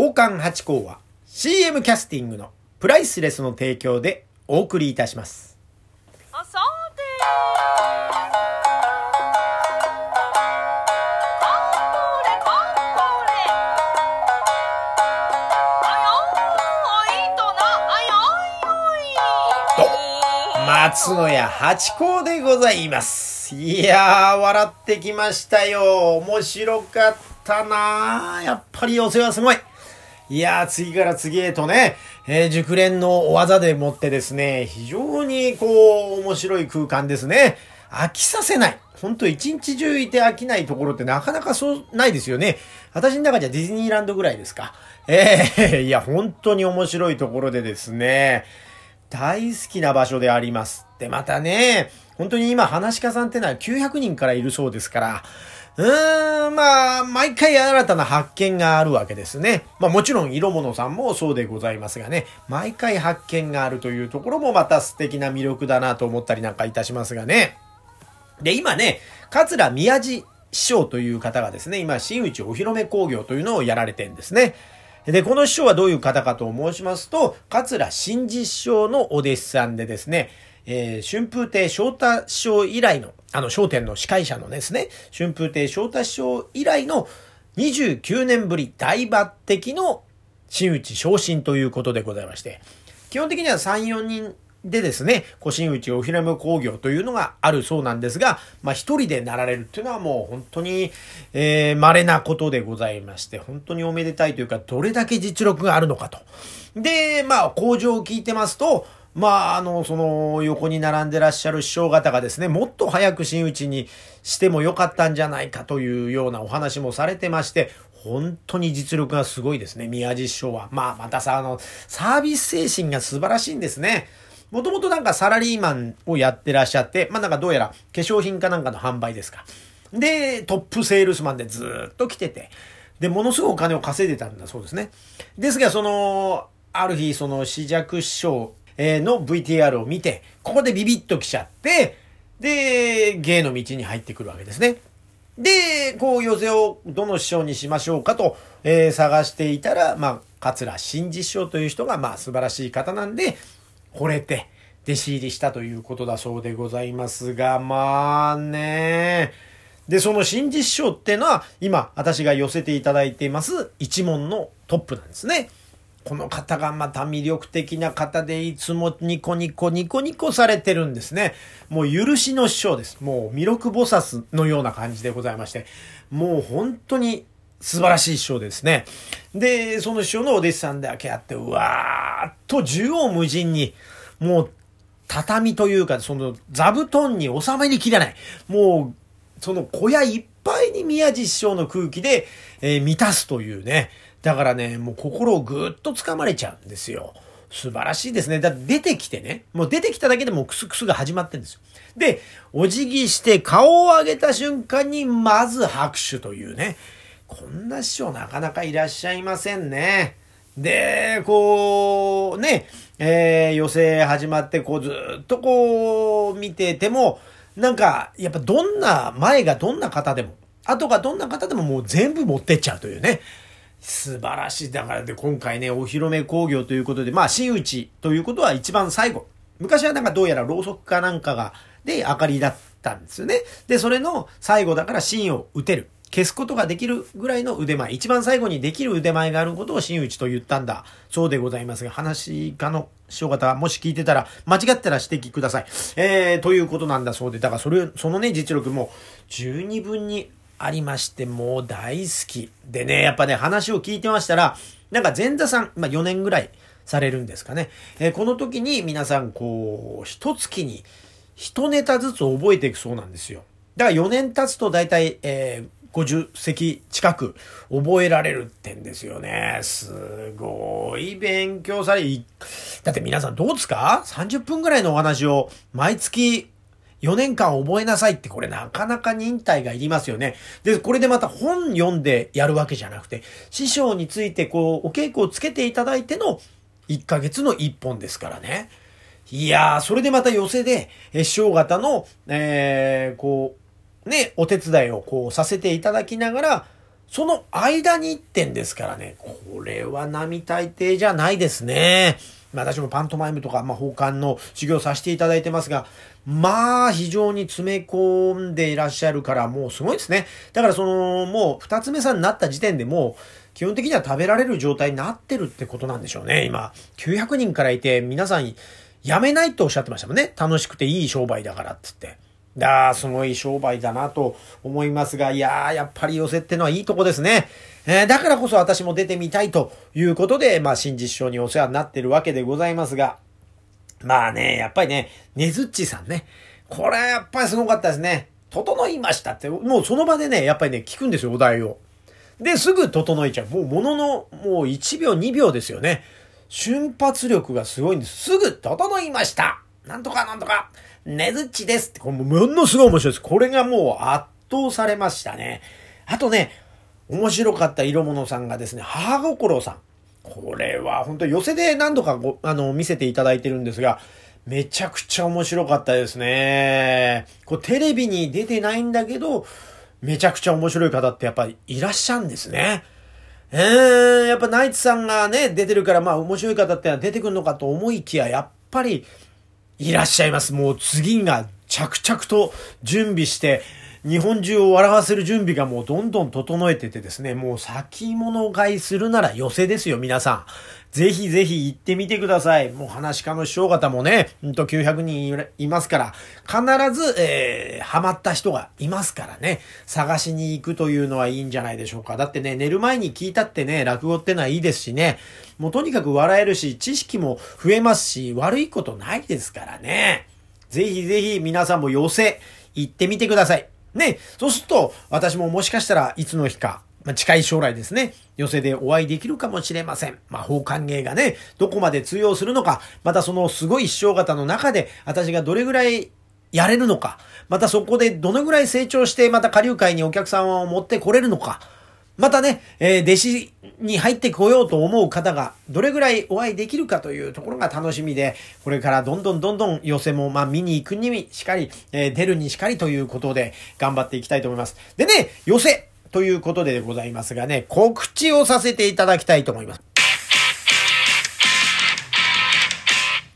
宝冠八甲は CM キャスティングのプライスレスの提供でお送りいたします。あさてー。いとなあよい。よい。松野屋八甲でござい。ます。い。やー、笑ってきましたよ。面白かったなーやっぱり寄せはすごい。いやー、次から次へとね、えー熟練の技でもってですね、非常にこう、面白い空間ですね。飽きさせない。ほんと一日中いて飽きないところってなかなかそうないですよね。私の中じゃディズニーランドぐらいですか。ええ いや、本当に面白いところでですね、大好きな場所であります。で、またね、本当に今、話し家さんってのは900人からいるそうですから、うーん、まあ、毎回新たな発見があるわけですね。まあもちろん、色物さんもそうでございますがね、毎回発見があるというところもまた素敵な魅力だなと思ったりなんかいたしますがね。で、今ね、桂宮治師匠という方がですね、今、新内お披露目工業というのをやられてんですね。で、この師匠はどういう方かと申しますと、桂真治師匠のお弟子さんでですね、えー春風亭昇太師匠以来の、あの、商店の司会者のですね、春風亭昇太師匠以来の29年ぶり大抜擢の真打ち昇進ということでございまして、基本的には3、4人でですね、小新内おひらめ工業というのがあるそうなんですが、まあ一人でなられるっていうのはもう本当に、えー、稀なことでございまして、本当におめでたいというか、どれだけ実力があるのかと。で、まあ工場を聞いてますと、まあ、あの、その、横に並んでらっしゃる師匠方がですね、もっと早く真打ちにしてもよかったんじゃないかというようなお話もされてまして、本当に実力がすごいですね、宮地師匠は。まあ、またさ、あの、サービス精神が素晴らしいんですね。もともとなんかサラリーマンをやってらっしゃって、まあなんかどうやら化粧品かなんかの販売ですか。で、トップセールスマンでずっと来てて、で、ものすごいお金を稼いでたんだそうですね。ですが、その、ある日、その、四尺師匠の VTR を見て、ここでビビッと来ちゃって、で、芸の道に入ってくるわけですね。で、こう、寄せをどの師匠にしましょうかと、えー探していたら、まあ、桂真治師匠という人が、まあ、素晴らしい方なんで、惚れて、弟子入りしたということだそうでございますが、まあね。で、その真治師匠っていうのは、今、私が寄せていただいています、一門のトップなんですね。この方がまた魅力的な方で、いつもニコニコニコニコされてるんですね。もう許しの師匠です。もう弥勒菩薩のような感じでございまして、もう本当に素晴らしい師匠ですね。で、その師匠のお弟子さんだけあって、うわーっと縦横無尽に、もう畳というか、その座布団に収めにきれない。もう、その小屋いっぱいに宮地師匠の空気で、えー満たすというね。だからね、もう心をぐーっと掴まれちゃうんですよ。素晴らしいですね。だって出てきてね、もう出てきただけでもクスクスが始まってんですよ。で、お辞儀して顔を上げた瞬間にまず拍手というね。こんな師匠なかなかいらっしゃいませんね。で、こう、ね、えー、寄せ始まって、こうずっとこう見てても、なんか、やっぱどんな、前がどんな方でも、後がどんな方でももう全部持ってっちゃうというね。素晴らしい。だからで、今回ね、お披露目工業ということで、まあ、真打ちということは一番最後。昔はなんかどうやらろうそくかなんかが、で、明かりだったんですよね。で、それの最後だから芯を打てる。消すことができるぐらいの腕前。一番最後にできる腕前があることを真打ちと言ったんだ。そうでございますが、話家の師匠方、もし聞いてたら、間違ったら指摘ください。えー、ということなんだそうで、だからそれ、そのね、実力も十二分にありまして、もう大好き。でね、やっぱね、話を聞いてましたら、なんか前座さん、まあ4年ぐらいされるんですかね。えーこの時に皆さん、こう、一月に一ネタずつ覚えていくそうなんですよ。だから4年経つと大体、えー50席近く覚えられるってんですよね。すごい勉強され、だって皆さんどうですか ?30 分ぐらいのお話を毎月4年間覚えなさいってこれなかなか忍耐がいりますよね。で、これでまた本読んでやるわけじゃなくて、師匠についてこう、お稽古をつけていただいての1ヶ月の1本ですからね。いやー、それでまた寄せで、師匠方の、えー、こう、ね、お手伝いをこうさせていただきながら、その間に1点ですからね、これは並大抵じゃないですね。ま私もパントマイムとか、まあ、奉還の授業させていただいてますが、まあ非常に詰め込んでいらっしゃるからもうすごいですね。だからそのもう二つ目さんになった時点でもう基本的には食べられる状態になってるってことなんでしょうね、今。900人からいて皆さん辞めないとおっしゃってましたもんね。楽しくていい商売だからって言って。だすごい商売だなと思いますが、いやー、やっぱり寄せってのはいいとこですね。えー、だからこそ私も出てみたいということで、まあ、新実証にお世話になってるわけでございますが、まあね、やっぱりね、ねずっちさんね、これやっぱりすごかったですね。整いましたって、もうその場でね、やっぱりね、聞くんですよ、お題を。で、すぐ整えちゃう。もう、ものの、もう1秒、2秒ですよね。瞬発力がすごいんです。すぐ整いましたなんとかなんとか、ねずっちですって、これものすごい面白いです。これがもう圧倒されましたね。あとね、面白かった色物さんがですね、母心さん。これは本当寄せで何度かご、あの、見せていただいてるんですが、めちゃくちゃ面白かったですね。こうテレビに出てないんだけど、めちゃくちゃ面白い方ってやっぱりいらっしゃるんですね。えー、やっぱナイツさんがね、出てるからまあ面白い方ってのは出てくるのかと思いきや、やっぱりいらっしゃいます。もう次が着々と準備して、日本中を笑わせる準備がもうどんどん整えててですね、もう先物買いするなら寄せですよ、皆さん。ぜひぜひ行ってみてください。もう話し家の師匠方もね、うんと900人いますから、必ず、えー、ハマった人がいますからね、探しに行くというのはいいんじゃないでしょうか。だってね、寝る前に聞いたってね、落語ってのはいいですしね、もうとにかく笑えるし、知識も増えますし、悪いことないですからね。ぜひぜひ皆さんも寄せ、行ってみてください。ね、そうすると、私ももしかしたらいつの日か、まあ、近い将来ですね、寄席でお会いできるかもしれません。まあ、法歓迎がね、どこまで通用するのか、またそのすごい師匠方の中で、私がどれぐらいやれるのか、またそこでどのぐらい成長して、また下流会にお客さんを持ってこれるのか、またね、えー、弟子に入ってこようと思う方がどれぐらいお会いできるかというところが楽しみで、これからどんどんどんどん寄せも、まあ見に行くにしかり、えー、出るにしかりということで頑張っていきたいと思います。でね、寄せということでございますがね、告知をさせていただきたいと思います。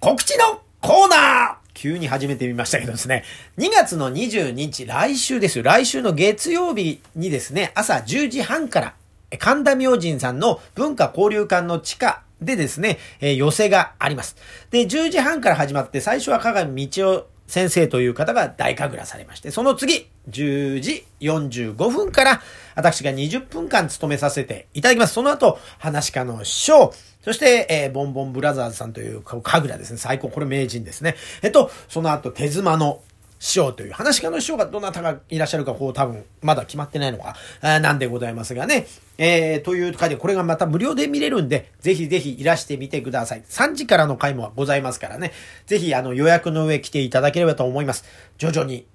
告知のコーナー急に始めてみましたけどですね。2月の22日、来週ですよ。来週の月曜日にですね、朝10時半から、神田明神さんの文化交流館の地下でですね、えー、寄せがあります。で、10時半から始まって、最初は加賀道夫先生という方が大神楽されまして、その次、10時45分から、私が20分間務めさせていただきます。その後、話家の師匠、そして、えー、ボンボンブラザーズさんという、神楽ですね。最高。これ名人ですね。えっと、その後、手妻の師匠という、話家の師匠がどなたがいらっしゃるか、こう多分、まだ決まってないのか、なんでございますがね。えー、という回で、これがまた無料で見れるんで、ぜひぜひいらしてみてください。3時からの回もございますからね。ぜひ、あの、予約の上来ていただければと思います。徐々に、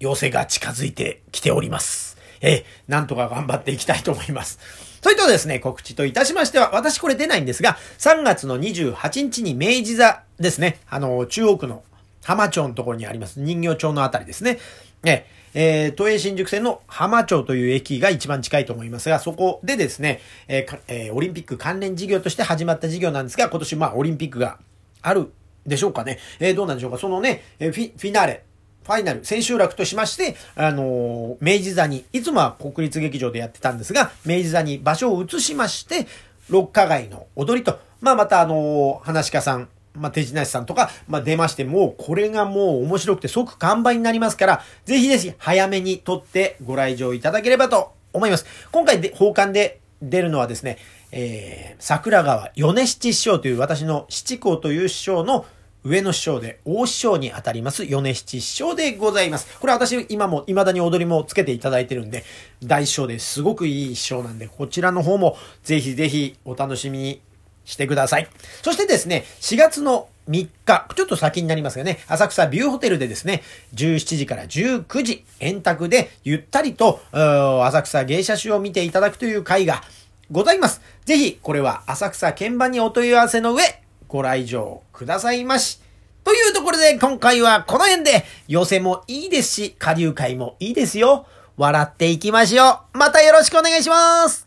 要請が近づいてきております。えー、なんとか頑張っていきたいと思います。それとですね、告知といたしましては、私これ出ないんですが、3月の28日に明治座ですね、あの、中央区の浜町のところにあります、人形町のあたりですね。ええー、都営新宿線の浜町という駅が一番近いと思いますが、そこでですね、えーえー、オリンピック関連事業として始まった事業なんですが、今年まあオリンピックがあるでしょうかね。えー、どうなんでしょうか。そのね、フィフィナーレ、ファイナル、千秋楽としまして、あの、明治座に、いつもは国立劇場でやってたんですが、明治座に場所を移しまして、六花街の踊りと、まあまたあのー、話家さん、まあ、手品師さんとか、まあ、出まして、もうこれがもう面白くて即完売になりますから、ぜひぜひ早めに撮ってご来場いただければと思います。今回で、奉還で出るのはですね、えー、桜川米七師匠という私の七公という師匠の上の師匠で大師匠にあたります米七師匠でございます。これ私今も未だに踊りもつけていただいてるんで、大師匠ですごくいい師匠なんで、こちらの方もぜひぜひお楽しみにしてください。そしてですね、4月の3日、ちょっと先になりますがね、浅草ビューホテルでですね、17時から19時、円卓でゆったりと、浅草芸者集を見ていただくという会がございます。ぜひ、これは浅草鍵盤にお問い合わせの上、ご来場くださいまし。というところで今回はこの辺で、寄せもいいですし、下流会もいいですよ。笑っていきましょう。またよろしくお願いします。